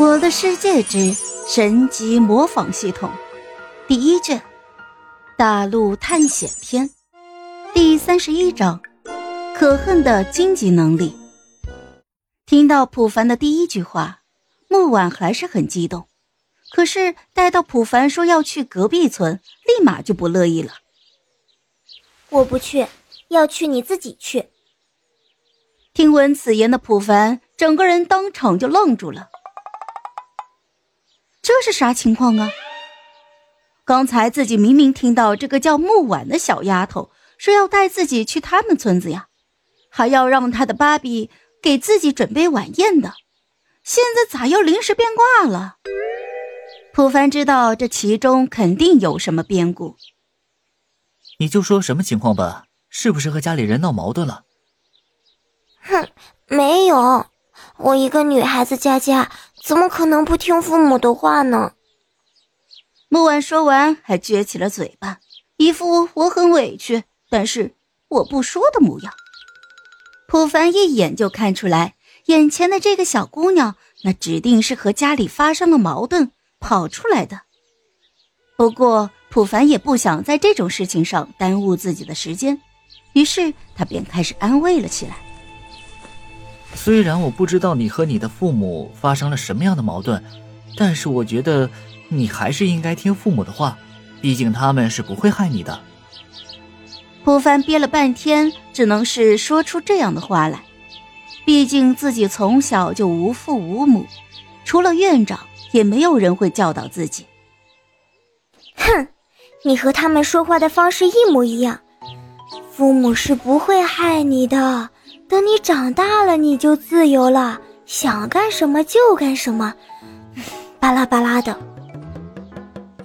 我的世界之神级模仿系统第一卷大陆探险篇第三十一章可恨的荆棘能力。听到普凡的第一句话，木婉还是很激动。可是待到普凡说要去隔壁村，立马就不乐意了。我不去，要去你自己去。听闻此言的普凡，整个人当场就愣住了。这是啥情况啊？刚才自己明明听到这个叫木婉的小丫头说要带自己去他们村子呀，还要让她的芭比给自己准备晚宴的，现在咋又临时变卦了？普凡知道这其中肯定有什么变故。你就说什么情况吧，是不是和家里人闹矛盾了？哼，没有，我一个女孩子家家。怎么可能不听父母的话呢？木婉说完，还撅起了嘴巴，一副我很委屈，但是我不说的模样。普凡一眼就看出来，眼前的这个小姑娘，那指定是和家里发生了矛盾跑出来的。不过，普凡也不想在这种事情上耽误自己的时间，于是他便开始安慰了起来。虽然我不知道你和你的父母发生了什么样的矛盾，但是我觉得你还是应该听父母的话，毕竟他们是不会害你的。普凡憋了半天，只能是说出这样的话来。毕竟自己从小就无父无母，除了院长，也没有人会教导自己。哼，你和他们说话的方式一模一样，父母是不会害你的。等你长大了，你就自由了，想干什么就干什么，巴拉巴拉的。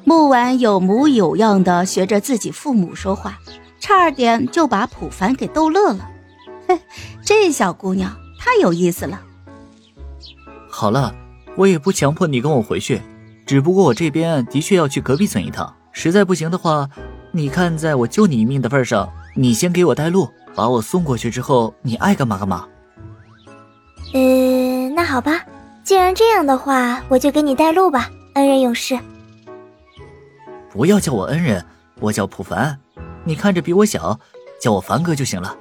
木婉有模有样的学着自己父母说话，差点就把普凡给逗乐了。嘿，这小姑娘太有意思了。好了，我也不强迫你跟我回去，只不过我这边的确要去隔壁村一趟，实在不行的话，你看在我救你一命的份上，你先给我带路。把我送过去之后，你爱干嘛干嘛。呃，那好吧，既然这样的话，我就给你带路吧，恩人勇士。不要叫我恩人，我叫普凡，你看着比我小，叫我凡哥就行了。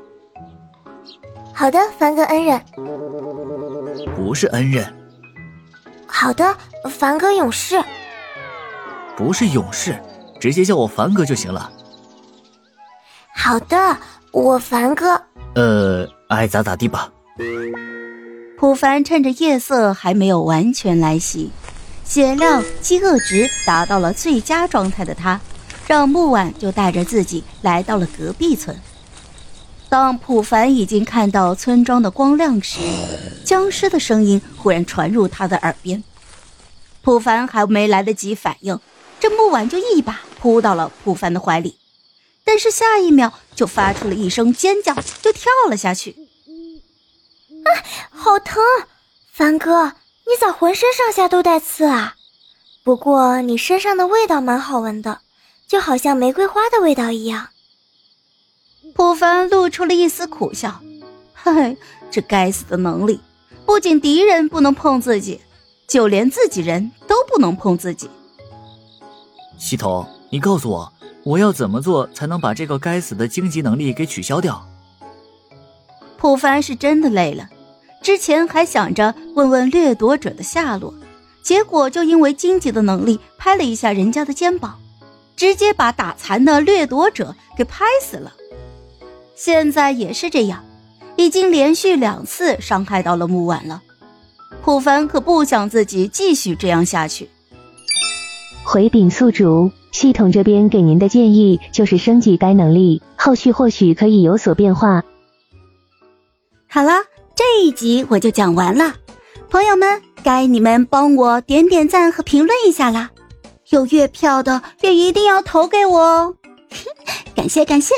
好的，凡哥恩人。不是恩人。好的，凡哥勇士。不是勇士，直接叫我凡哥就行了。好的。我凡哥，呃，爱咋咋地吧。普凡趁着夜色还没有完全来袭，血量、饥饿值达到了最佳状态的他，让木婉就带着自己来到了隔壁村。当普凡已经看到村庄的光亮时，僵尸的声音忽然传入他的耳边。普凡还没来得及反应，这木婉就一把扑到了普凡的怀里。但是下一秒就发出了一声尖叫，就跳了下去。啊，好疼！凡哥，你咋浑身上下都带刺啊？不过你身上的味道蛮好闻的，就好像玫瑰花的味道一样。普凡露出了一丝苦笑，嘿，这该死的能力，不仅敌人不能碰自己，就连自己人都不能碰自己。系统，你告诉我。我要怎么做才能把这个该死的荆棘能力给取消掉？普凡是真的累了，之前还想着问问掠夺者的下落，结果就因为荆棘的能力拍了一下人家的肩膀，直接把打残的掠夺者给拍死了。现在也是这样，已经连续两次伤害到了木婉了。普凡可不想自己继续这样下去。回禀宿主。系统这边给您的建议就是升级该能力，后续或许可以有所变化。好了，这一集我就讲完了，朋友们，该你们帮我点点赞和评论一下啦！有月票的也一定要投给我哦，感 谢感谢。